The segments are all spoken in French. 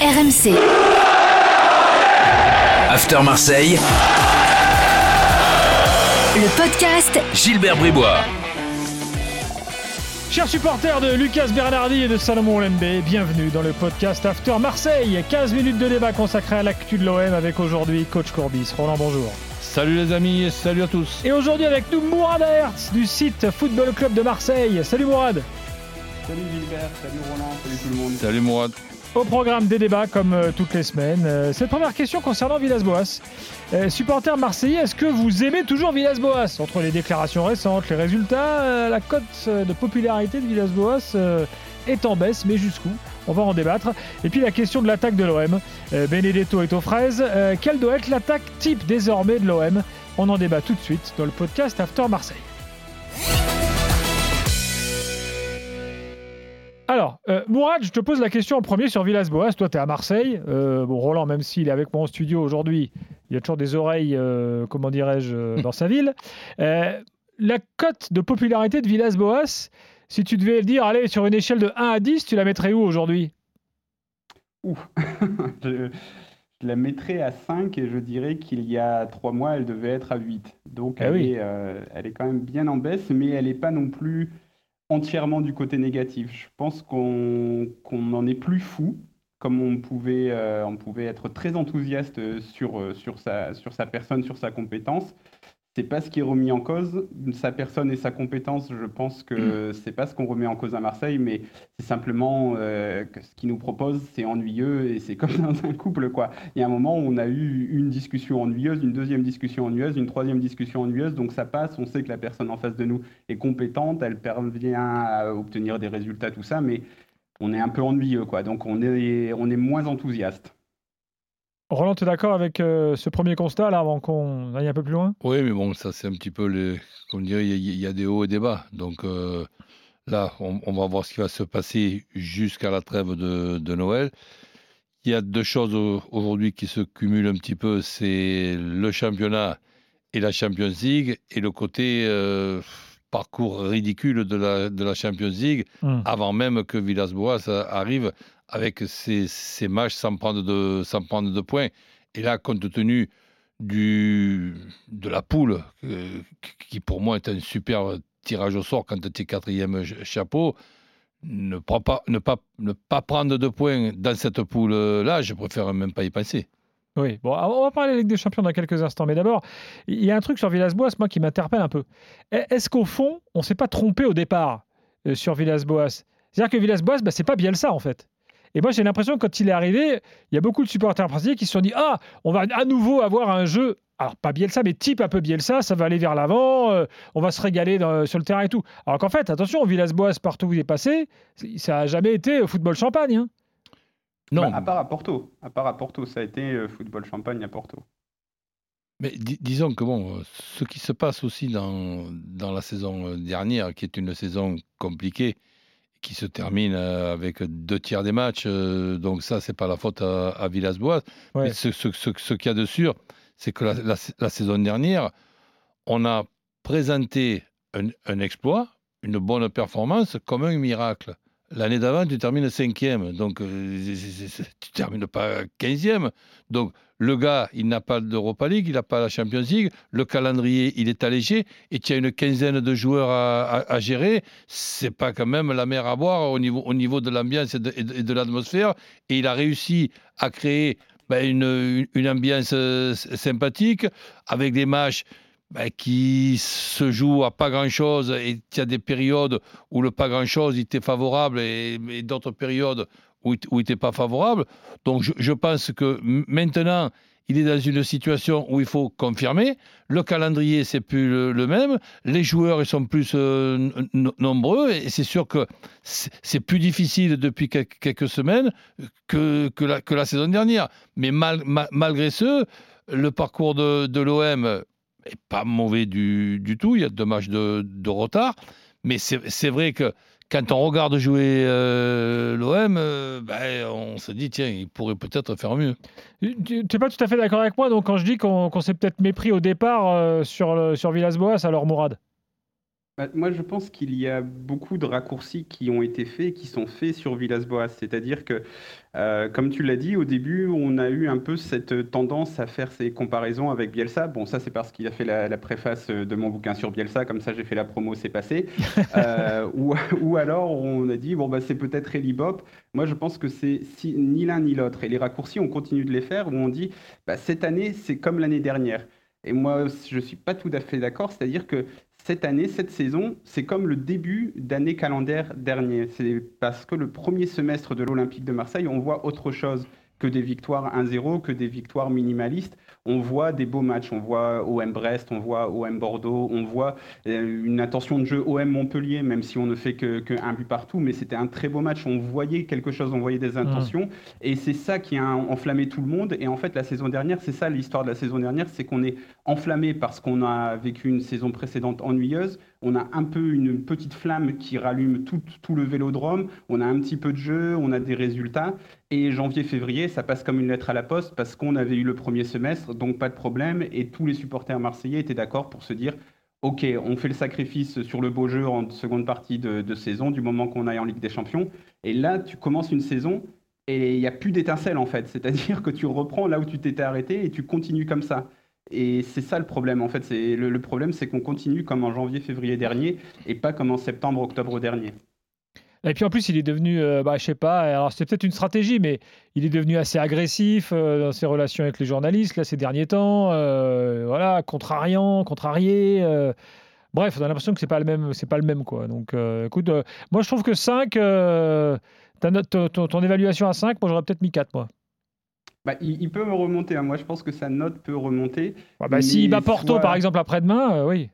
RMC. After Marseille, Le podcast Gilbert Bribois. Chers supporters de Lucas Bernardi et de Salomon Lembe, bienvenue dans le podcast After Marseille. 15 minutes de débat consacré à l'actu de l'OM avec aujourd'hui coach Courbis. Roland, bonjour. Salut les amis et salut à tous. Et aujourd'hui avec nous Mourad Hertz du site Football Club de Marseille. Salut Mourad. Salut Gilbert, salut Roland, salut tout le monde. Salut Mourad. Au programme des débats comme euh, toutes les semaines. Euh, cette première question concernant Villas-Boas. Euh, supporter marseillais, est-ce que vous aimez toujours Villas-Boas? Entre les déclarations récentes, les résultats, la cote de popularité de Villas-Boas est en baisse, mais jusqu'où? On va en débattre. Et puis la question de l'attaque de l'OM. Benedetto est aux fraises. Quelle doit être l'attaque type désormais de l'OM On en débat tout de suite dans le podcast After Marseille. Alors, euh, Mourad, je te pose la question en premier sur Villas-Boas. Toi, tu es à Marseille. Euh, bon, Roland, même s'il est avec moi en studio aujourd'hui, il y a toujours des oreilles, euh, comment dirais-je, euh, dans sa ville. La cote de popularité de Villas-Boas, si tu devais le dire, allez, sur une échelle de 1 à 10, tu la mettrais où aujourd'hui? Ouh, je, je la mettrais à 5 et je dirais qu'il y a 3 mois, elle devait être à 8. Donc Ah elle, oui. est, elle est quand même bien en baisse, mais elle n'est pas non plus entièrement du côté négatif. Je pense qu'on n'en est plus fou, comme on pouvait, euh, être très enthousiaste euh, sa, sur sa personne, sur sa compétence. C'est pas ce qui est remis en cause. Sa personne et sa compétence, je pense que c'est pas ce qu'on remet en cause à Marseille, mais c'est simplement euh, que ce qu'il nous propose, c'est ennuyeux et c'est comme dans un couple, quoi. Il y a un moment où on a eu une discussion ennuyeuse, une deuxième discussion ennuyeuse, une troisième discussion ennuyeuse, donc ça passe, on sait que la personne en face de nous est compétente, elle parvient à obtenir des résultats, tout ça, mais on est un peu ennuyeux, quoi. Donc on est, on est moins enthousiaste. Roland, tu es d'accord avec euh, ce premier constat, là, avant qu'on aille un peu plus loin? Oui, mais bon, ça c'est un petit peu les. Comme dirait, il y, a- il y a des hauts et des bas. Donc euh, là, on, on va voir ce qui va se passer jusqu'à la trêve de, de Noël. Il y a deux choses au- aujourd'hui qui se cumulent un petit peu c'est le championnat et la Champions League et le côté euh, parcours ridicule de la, de la Champions League Hmm. avant même que Villas-Boas arrive avec ses matchs sans prendre, de, points. Et là, compte tenu de la poule, euh, qui pour moi est un super tirage au sort quand tu es quatrième ch- chapeau, ne, pas, ne, ne prendre de points dans cette poule-là, je préfère même pas y penser. Oui, bon, on va parler de la Ligue des Champions dans quelques instants. Mais d'abord, il y a un truc sur Villas-Boas, moi, qui m'interpelle un peu. E- Est-ce qu'au fond, on s'est pas trompé au départ euh, sur Villas-Boas? C'est-à-dire que Villas-Boas, bah, c'est pas Bielsa, en fait. Et moi, j'ai l'impression que quand il est arrivé, il y a beaucoup de supporters brésiliens qui se sont dit Ah, on va à nouveau avoir un jeu. Alors, pas Bielsa, mais type un peu Bielsa, ça va aller vers l'avant, euh, on va se régaler dans- sur le terrain et tout. Alors qu'en fait, attention, Villas-Boas, partout où il est passé, ça n'a jamais été football champagne. hein. Non, Bah, à part à Porto, à part à Porto, ça a été euh, football champagne à Porto. mais di- disons que bon, euh, ce qui se passe aussi dans, dans la saison euh, dernière, qui est une saison compliquée, qui se termine euh, avec deux tiers des matchs, euh, donc ça, c'est pas la faute à, à Villas-Boas. Ouais. Mais ce, ce- ce- ce qu'il y a de sûr, c'est que la, la- la saison dernière, on a présenté un, un exploit, une bonne performance, comme un miracle. L'année d'avant, tu termines cinquième, donc euh, tu termines pas quinzième. Donc le gars, il n'a pas d'Europa League, il n'a pas la Champions League, le calendrier, il est allégé, et tu as une quinzaine de joueurs à, à- à gérer. C'est pas quand même la mer à boire au niveau, au niveau de l'ambiance et de, l'atmosphère. Et il a réussi à créer ben, une, une- ambiance euh, sympathique avec des matchs ben, qui se jouent à pas grand-chose et il y a des périodes où le pas grand-chose était favorable et, d'autres périodes où il n'était pas favorable. Donc je, pense que maintenant, il est dans une situation où il faut confirmer. Le calendrier, c'est plus le, même. Les joueurs, ils sont plus euh, nombreux. Et c'est sûr que c'est plus difficile depuis quel- quelques semaines que, la, que la saison dernière. Mais mal- ma- malgré ce, le parcours de, de l'OM pas mauvais du, du tout. Il y a deux matchs de, de retard. Mais c'est vrai que quand on regarde jouer euh, l'OM, euh, ben, on se dit, tiens, il pourrait peut-être faire mieux. Tu n'es pas tout à fait d'accord avec moi, donc quand je dis qu'on s'est peut-être mépris au départ euh, sur, sur Villas-Boas, alors Mourad Bah, moi, je pense qu'il y a beaucoup de raccourcis qui ont été faits, qui sont faits sur Villas-Boas. C'est-à-dire que, euh, comme tu l'as dit, au début, on a eu un peu cette tendance à faire ces comparaisons avec Bielsa. Bon, ça, c'est parce qu'il a fait la, préface de mon bouquin sur Bielsa, comme ça, j'ai fait la promo, c'est passé. Euh, ou, ou, alors, on a dit, bon, bah, c'est peut-être Eli Bop. Moi, je pense que c'est si, ni l'un ni l'autre. Et les raccourcis, on continue de les faire, où on dit, bah, cette année, c'est comme l'année dernière. Et moi, je ne suis pas tout à fait d'accord. C'est-à-dire que cette année, cette saison, c'est comme le début d'année calendaire dernier. C'est parce que le premier semestre de l'Olympique de Marseille, on voit autre chose que des victoires 1-0, que des victoires minimalistes. On voit des beaux matchs, on voit OM Brest, on voit OM Bordeaux, on voit euh, une intention de jeu OM Montpellier, même si on ne fait qu'un que but partout, mais c'était un très beau match. On voyait quelque chose, on voyait des intentions, mmh. et c'est ça qui a enflammé tout le monde. Et en fait, la saison dernière, c'est ça l'histoire de la saison dernière, c'est qu'on est enflammé parce qu'on a vécu une saison précédente ennuyeuse, on a un peu une petite flamme qui rallume tout, tout, le vélodrome, on a un petit peu de jeu, on a des résultats. Et janvier-février, ça passe comme une lettre à la poste parce qu'on avait eu le premier semestre, donc pas de problème. Et tous les supporters marseillais étaient d'accord pour se dire Ok, on fait le sacrifice sur le beau jeu en seconde partie de, de saison, du moment qu'on aille en Ligue des Champions. Et là, tu commences une saison et il n'y a plus d'étincelle en fait. C'est-à-dire que tu reprends là où tu t'étais arrêté et tu continues comme ça. Et c'est ça le problème, en fait. Le, problème, c'est qu'on continue comme en janvier-février dernier et pas comme en septembre-octobre dernier. Et puis en plus, il est devenu, euh, bah, je sais pas, alors c'est peut-être une stratégie, mais il est devenu assez agressif euh, dans ses relations avec les journalistes, là, ces derniers temps. Euh, voilà, contrariant, contrarié. bref, on a l'impression que c'est pas pas le même, quoi. Donc, écoute, moi, je trouve que 5, ton, ton, évaluation à 5, moi, j'aurais peut-être mis 4, moi. Bah, il, peut remonter. Hein. Moi, je pense que sa note peut remonter. Ah bah, S'il bat Porto, par exemple, après-demain, euh, oui.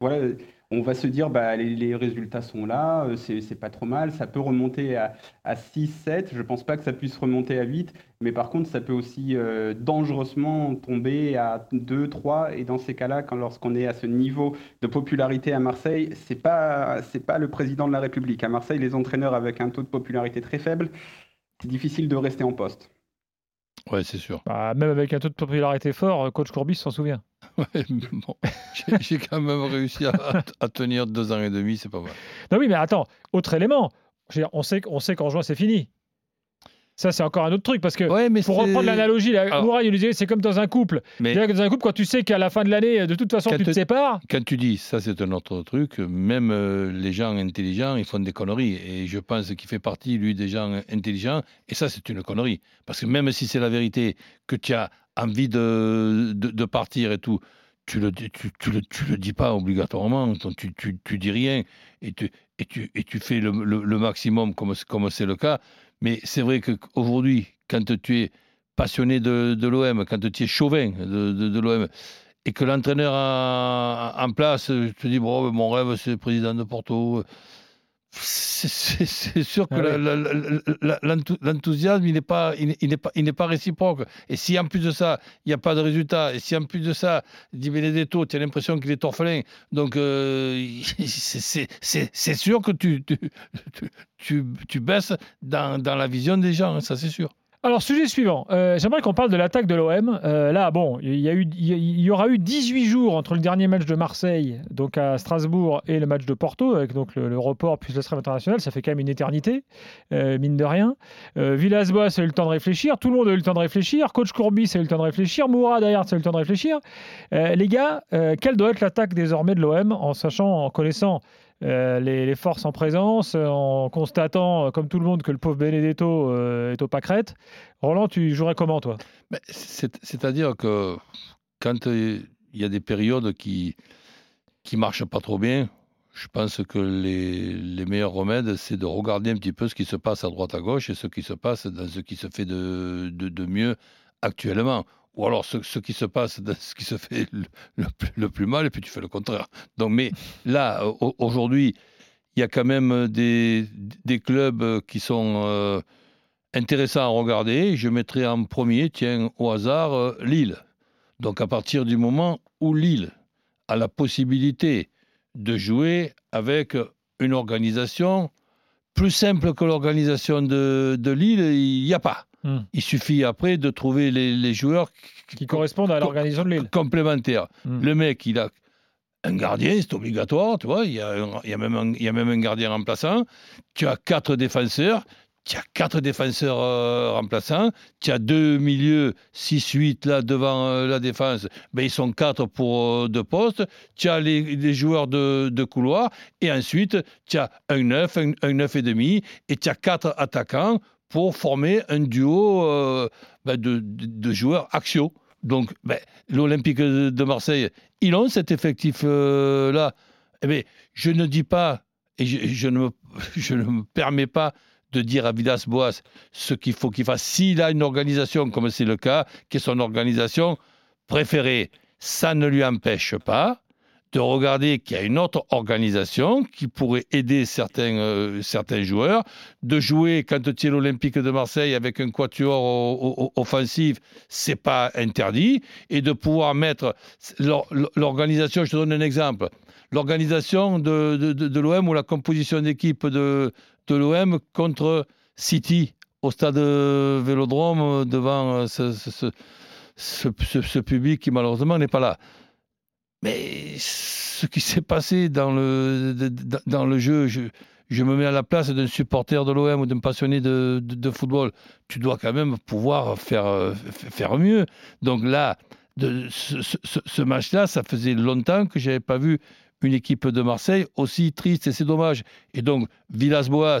Voilà, on va se dire, bah, les, résultats sont là, euh, c'est pas trop mal. Ça peut remonter à, à 6, 7. Je pense pas que ça puisse remonter à 8. Mais par contre, ça peut aussi euh, dangereusement tomber à 2, 3. Et dans ces cas-là, quand lorsqu'on est à ce niveau de popularité à Marseille, c'est pas, pas le président de la République. À Marseille, les entraîneurs avec un taux de popularité très faible, c'est difficile de rester en poste. Ouais, c'est sûr. Bah, même avec un taux de popularité fort, euh, coach Courbis s'en souvient. Ouais, bon, j'ai quand même réussi à, tenir deux ans et demi, c'est pas mal. Non, oui, mais attends, autre élément. On sait, on sait qu'en juin, c'est fini. Ça, c'est encore un autre truc parce que pour reprendre l'analogie, il disait c'est comme dans un couple. Mais... Dans un couple, quand tu sais qu'à la fin de l'année, de toute façon, tu te, sépares. Quand tu dis ça, c'est un autre truc. Même euh, les gens intelligents, ils font des conneries. Et je pense qu'il fait partie, lui, des gens intelligents. Et ça, c'est une connerie. Parce que même si c'est la vérité, que tu as envie de, de, partir et tout, tu le, tu, tu, le, tu le dis pas obligatoirement, tu, tu, tu dis rien et tu, et tu, et tu fais le, le, maximum comme comme c'est le cas. Mais c'est vrai qu'aujourd'hui, quand tu es passionné de, l'OM, quand tu es chauvin de, l'OM, et que l'entraîneur en place te dit bon, mon rêve c'est président de Porto, c'est sûr que ah l'enthousiasme, il n'est pas, il, pas, il pas réciproque. Et si en plus de ça, il n'y a pas de résultat, et si en plus de ça, dit Benedetto, tu as l'impression qu'il est orphelin, donc euh, c'est sûr que tu, tu, tu, baisses dans, dans, la vision des gens, hein, ça c'est sûr. Alors, sujet suivant. Euh, j'aimerais qu'on parle de l'attaque de l'OM. Euh, là, bon, il y, a eu, y aura eu 18 jours entre le dernier match de Marseille, donc à Strasbourg, et le match de Porto, avec donc le, report puis le stress international. Ça fait quand même une éternité, euh, mine de rien. Villas-Boas a eu le temps de réfléchir. Tout le monde a eu le temps de réfléchir. Coach Courbis a eu le temps de réfléchir. Moura, derrière, a eu le temps de réfléchir. les gars, quelle doit être l'attaque désormais de l'OM en sachant, en connaissant euh, les, forces en présence, en constatant, euh, comme tout le monde, que le pauvre Benedetto euh, est au pâquerette. Roland, tu jouerais comment, toi? C'est-à-dire que quand il y a des périodes qui qui marchent pas trop bien, je pense que les, les meilleurs remèdes, c'est de regarder un petit peu ce qui se passe à droite à gauche et ce qui se passe dans ce qui se fait de, de mieux actuellement ou alors ce, qui se passe, ce qui se fait le, plus mal, et puis tu fais le contraire. Donc, mais là, aujourd'hui, il y a quand même des, clubs qui sont euh, intéressants à regarder. Je mettrai en premier, tiens, au hasard, euh, Lille. Donc, à partir du moment où Lille a la possibilité de jouer avec une organisation plus simple que l'organisation de, de Lille, il n'y a pas. Hmm. Il suffit après de trouver les, joueurs qui, correspondent à l'organisation de Lille. Complémentaires. Hmm. Le mec, il a un gardien, c'est obligatoire, tu vois. Il y, a un- il y a même un, il y a même un gardien remplaçant. Tu as quatre défenseurs. Tu as quatre défenseurs euh, remplaçants. Tu as deux milieux, 6-8 là devant euh, la défense. Ben, ils sont quatre pour euh, deux postes. Tu as les, les joueurs de, de couloir. Et ensuite, tu as un 9, un, un 9 et demi. Et tu as quatre attaquants pour former un duo euh, ben, de, de- joueurs axiaux. Donc, ben, l'Olympique de Marseille, ils ont cet effectif-là. Eh bien, je ne dis pas, et je, ne me, je ne me permets pas de dire à Villas-Boas ce qu'il faut qu'il fasse. S'il a une organisation, comme c'est le cas, qui est son organisation préférée, ça ne lui empêche pas de regarder qu'il y a une autre organisation qui pourrait aider certains, euh, certains joueurs, de jouer quand tu es l'Olympique de Marseille avec un quatuor o- o- offensif, c'est pas interdit, et de pouvoir mettre l'or- l'organisation, je te donne un exemple, l'organisation de, de, l'OM ou la composition d'équipe de, de l'OM contre City au stade Vélodrome devant euh, ce- ce- ce public qui malheureusement n'est pas là. Mais ce qui s'est passé dans le, dans le jeu, je, je me mets à la place d'un supporter de l'OM ou d'un passionné de, de- football. Tu dois quand même pouvoir faire, euh, faire mieux. Donc là, ce- ce match-là, ça faisait longtemps que je n'avais pas vu une équipe de Marseille aussi triste et c'est dommage. Et donc, Villas-Boas,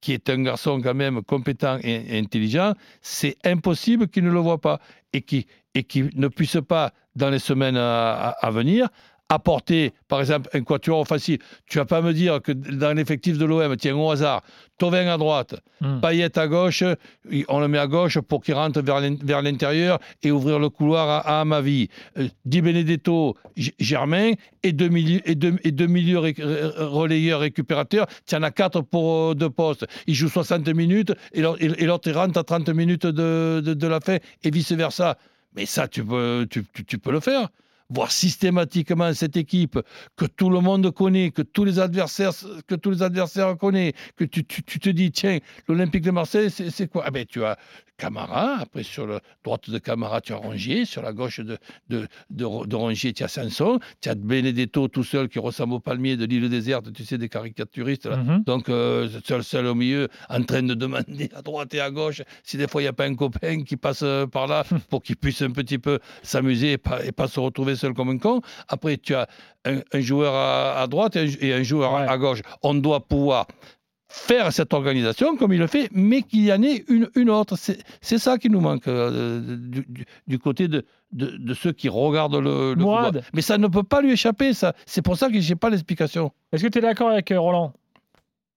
qui est un garçon quand même compétent et, intelligent, c'est impossible qu'il ne le voit pas et qui et qui ne puisse pas, dans les semaines à venir, apporter, par exemple, un quatuor offensif. Tu vas pas me dire que dans l'effectif de l'OM, tiens, au hasard, Tovin à droite, Hmm. Payet à gauche, on le met à gauche pour qu'il rentre vers l'in- vers l'intérieur et ouvrir le couloir à, à Amavi. Euh, Di Benedetto, Germain et deux, milieux, et deux, et deux milieux ré- relayeurs récupérateurs. Tu en as quatre pour euh, deux postes. Ils jouent 60 minutes et l'autre il rentre à 30 minutes de, de, de la fin et vice-versa. Mais ça, tu peux, tu, tu- tu peux le faire. Voir systématiquement cette équipe que tout le monde connaît, que tous les adversaires, que tous les adversaires connaissent, que tu, tu- tu te dis, tiens, l'Olympique de Marseille, c'est quoi? Ah ben, Tu as Camara, après sur la droite de Camara, tu as Rongier, sur la gauche de, de, de, de Rongier, tu as Sanson, tu as Benedetto tout seul qui ressemble au palmier de l'île déserte, tu sais, des caricaturistes. là. Mhm. Donc, euh, seul, seul au milieu, en train de demander à droite et à gauche si des fois il n'y a pas un copain qui passe euh, par là pour qu'il puisse un petit peu s'amuser et pas, et pas se retrouver seul comme un con. Après, tu as un, un joueur à, à droite et un, et un joueur à- Ouais. à gauche. On doit pouvoir faire cette organisation comme il le fait, mais qu'il y en ait une, une autre. C'est ça qui nous manque euh, du, du- du côté de, de, de ceux qui regardent le, le football. Mais ça ne peut pas lui échapper, ça. C'est pour ça que je n'ai pas l'explication. Est-ce que tu es d'accord avec euh, Roland?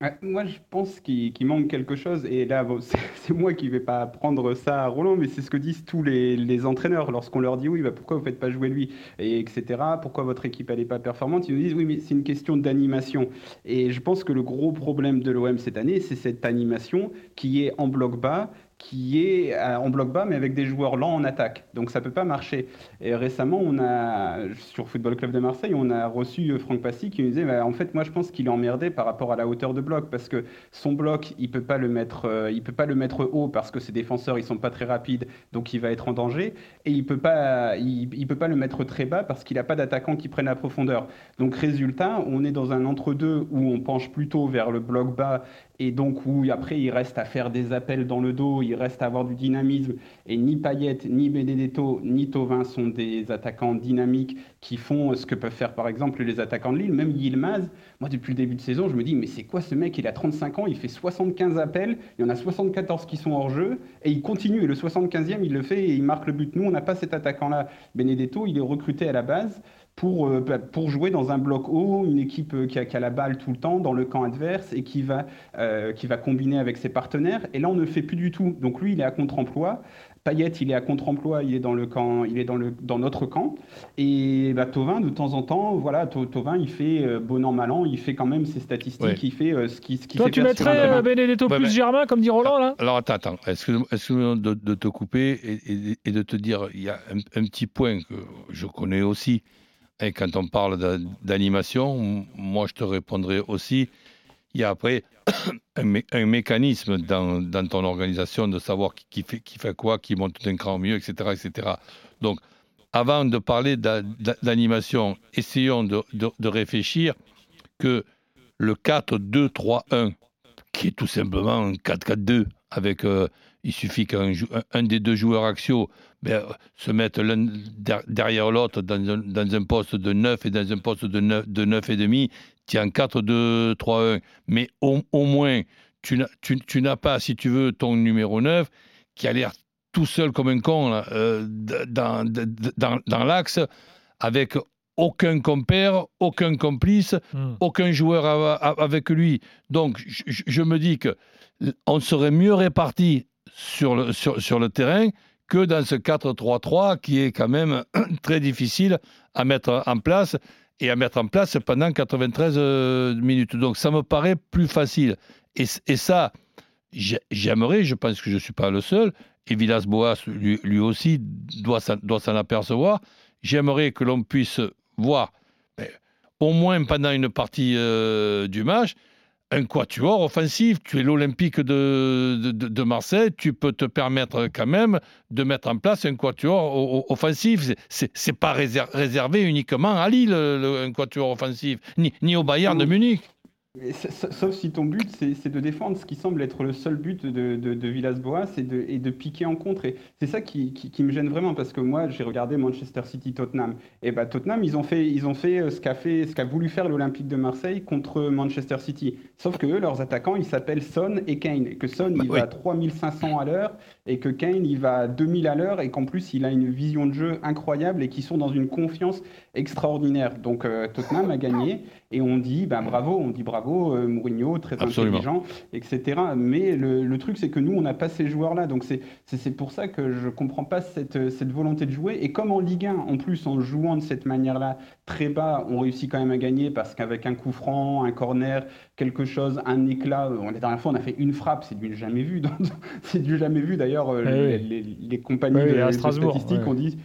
Ouais, Moi, je pense qu'il manque quelque chose. Et là, c'est moi qui vais pas prendre ça à Roland, mais c'est ce que disent tous les, entraîneurs lorsqu'on leur dit oui, bah, pourquoi vous faites pas jouer lui, et etc. Pourquoi votre équipe elle est pas performante Ils nous disent oui, mais c'est une question d'animation. Et je pense que le gros problème de l'OM cette année, c'est cette animation qui est en bloc bas qui est euh, en bloc bas mais avec des joueurs lents en attaque. Donc ça peut pas marcher. Et récemment, on a sur Football Club de Marseille, on a reçu euh, Franck Passy qui nous disait bah, en fait moi je pense qu'il est emmerdé par rapport à la hauteur de bloc parce que son bloc, il mettre euh, peut pas le mettre haut parce que ses défenseurs, ils sont pas très rapides, donc il va être en danger et il peut pas peut pas le mettre très bas parce qu'il a pas d'attaquants qui prennent la profondeur. Donc résultat, on est dans un entre-deux où on penche plutôt vers le bloc bas et donc où après il reste à faire des appels dans le dos, il reste à avoir du dynamisme. Et ni Payet, ni Benedetto, ni Tovin sont des attaquants dynamiques qui font ce que peuvent faire par exemple les attaquants de Lille. Même Yilmaz, moi depuis le début de saison, je me dis mais c'est quoi ce mec? Il a 35 ans, il fait 75 appels, il y en a 74 qui sont hors jeu et il continue. Et le 75e, il le fait et il marque le but. Nous, on n'a pas cet attaquant-là. Benedetto, il est recruté à la base pour, euh, pour jouer dans un bloc haut, une équipe euh, qui a, qui a la balle tout le temps dans le camp adverse et qui va, euh, qui va combiner avec ses partenaires. Et là, on ne le fait plus du tout. Donc lui, il est à contre-emploi. Payet, il est à contre-emploi, il est dans le camp, il est dans le dans notre camp. Et bah, Tovin, de temps en temps, voilà, To- Tovin, il fait euh, bon an mal an, il fait quand même ses statistiques, Ouais. il fait euh, ce qui ce qui Toi, tu mettrais euh, Benedetto Ouais, plus mais- Germain, comme dit Roland, là? Alors attends, attends, excuse-moi excuse-moi de, de te couper et, et- et de te dire, il y a un, un petit point que je connais aussi. Et quand on parle d'a- d'animation, moi je te répondrai aussi. Il y a après un, mé- un mécanisme dans, ton organisation de savoir qui, fait, quoi, qui monte d'un cran mieux, etc., etc. Donc, avant de parler d'a- d'a- d'animation, essayons de, réfléchir que le 4-2-3-1, qui est tout simplement un 4-4-2, avec euh, il suffit qu'un un des deux joueurs axiaux ben, se mette l'un der- derrière l'autre dans un, dans un poste de 9 et dans un poste de 9, de 9 et demi, tu as un 4-2-3-1. Mais au, au moins, tu n'as tu- tu n'as pas, si tu veux, ton numéro 9 qui a l'air tout seul comme un con là, euh, dans, dans, dans l'axe, avec aucun compère, aucun complice, Hmm. aucun joueur a- a- avec lui. Donc, je, je- me dis que on serait mieux répartis sur le, sur, sur le terrain que dans ce 4-3-3 qui est quand même très difficile à mettre en place et à mettre en place pendant 93 euh, minutes. Donc, ça me paraît plus facile. Et, et ça, j'ai- j'aimerais, je pense que je ne suis pas le seul, et Villas-Boas, lui, lui aussi, doit doit s'en apercevoir. J'aimerais que l'on puisse voir, ben, au moins pendant une partie euh, du match, un quatuor offensif. Tu es l'Olympique de, de, de- de Marseille, tu peux te permettre quand même de mettre en place un quatuor offensif. C'est- pas réser- réservé uniquement à Lille, le- un quatuor offensif, ni, ni au Bayern de. Munich. Sauf si ton but, c'est de défendre, ce qui semble être le seul but de, de, de Villas-Boas, et de, et de piquer en contre. Et c'est ça qui, qui, qui me gêne vraiment, parce que moi, j'ai regardé Manchester City-Tottenham. Et bah, Tottenham, ils ont fait, ils ont fait euh, ce qu'a voulu faire l'Olympique de Marseille contre Manchester City. Sauf que eux, leurs attaquants, ils s'appellent Son et Kane. Et que Son, Bah il oui. va à 3500 à l'heure, et que Kane, il va à 2000 à l'heure, et qu'en plus, il a une vision de jeu incroyable, et qui sont dans une confiance extraordinaire. Donc, euh, Tottenham a gagné. Et on dit, ben bravo, on dit bravo, euh, Mourinho, très Absolument. intelligent, etc. Mais le, le truc, c'est que nous, on n'a pas ces joueurs-là. Donc c'est pour ça que je comprends pas cette, cette volonté de jouer. Et comme en Ligue 1, en plus, en jouant de cette manière-là, très bas, on réussit quand même à gagner parce qu'avec un coup franc, un corner, quelque chose, un éclat, euh, la dernière fois, on a fait une frappe, c'est du jamais vu. C'est du jamais vu. D'ailleurs, euh, Eh les, oui. les- les compagnies Oui, de, à de Strasbourg, statistiques ouais. ont dit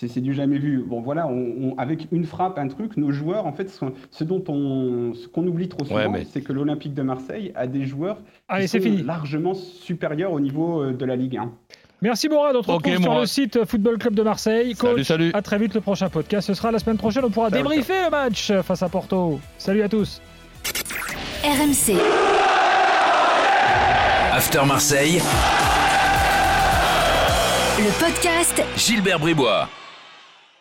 c'est c'est du jamais vu. Bon, voilà, on- on- avec une frappe, un truc, nos joueurs, en fait, ce dont on, ce qu'on oublie trop souvent, Ouais, mais- c'est que l'Olympique de Marseille a des joueurs Allez, qui c'est sont fini. largement supérieurs au niveau euh, de la Ligue 1. Merci Mourad, on te sur le site Football Club de Marseille. Salut, Coach, salut. à très vite, le prochain podcast, ce sera la semaine prochaine, on pourra débriefer le match face à Porto. Salut à tous. RMC. After Marseille, Le podcast Gilbert Bribois.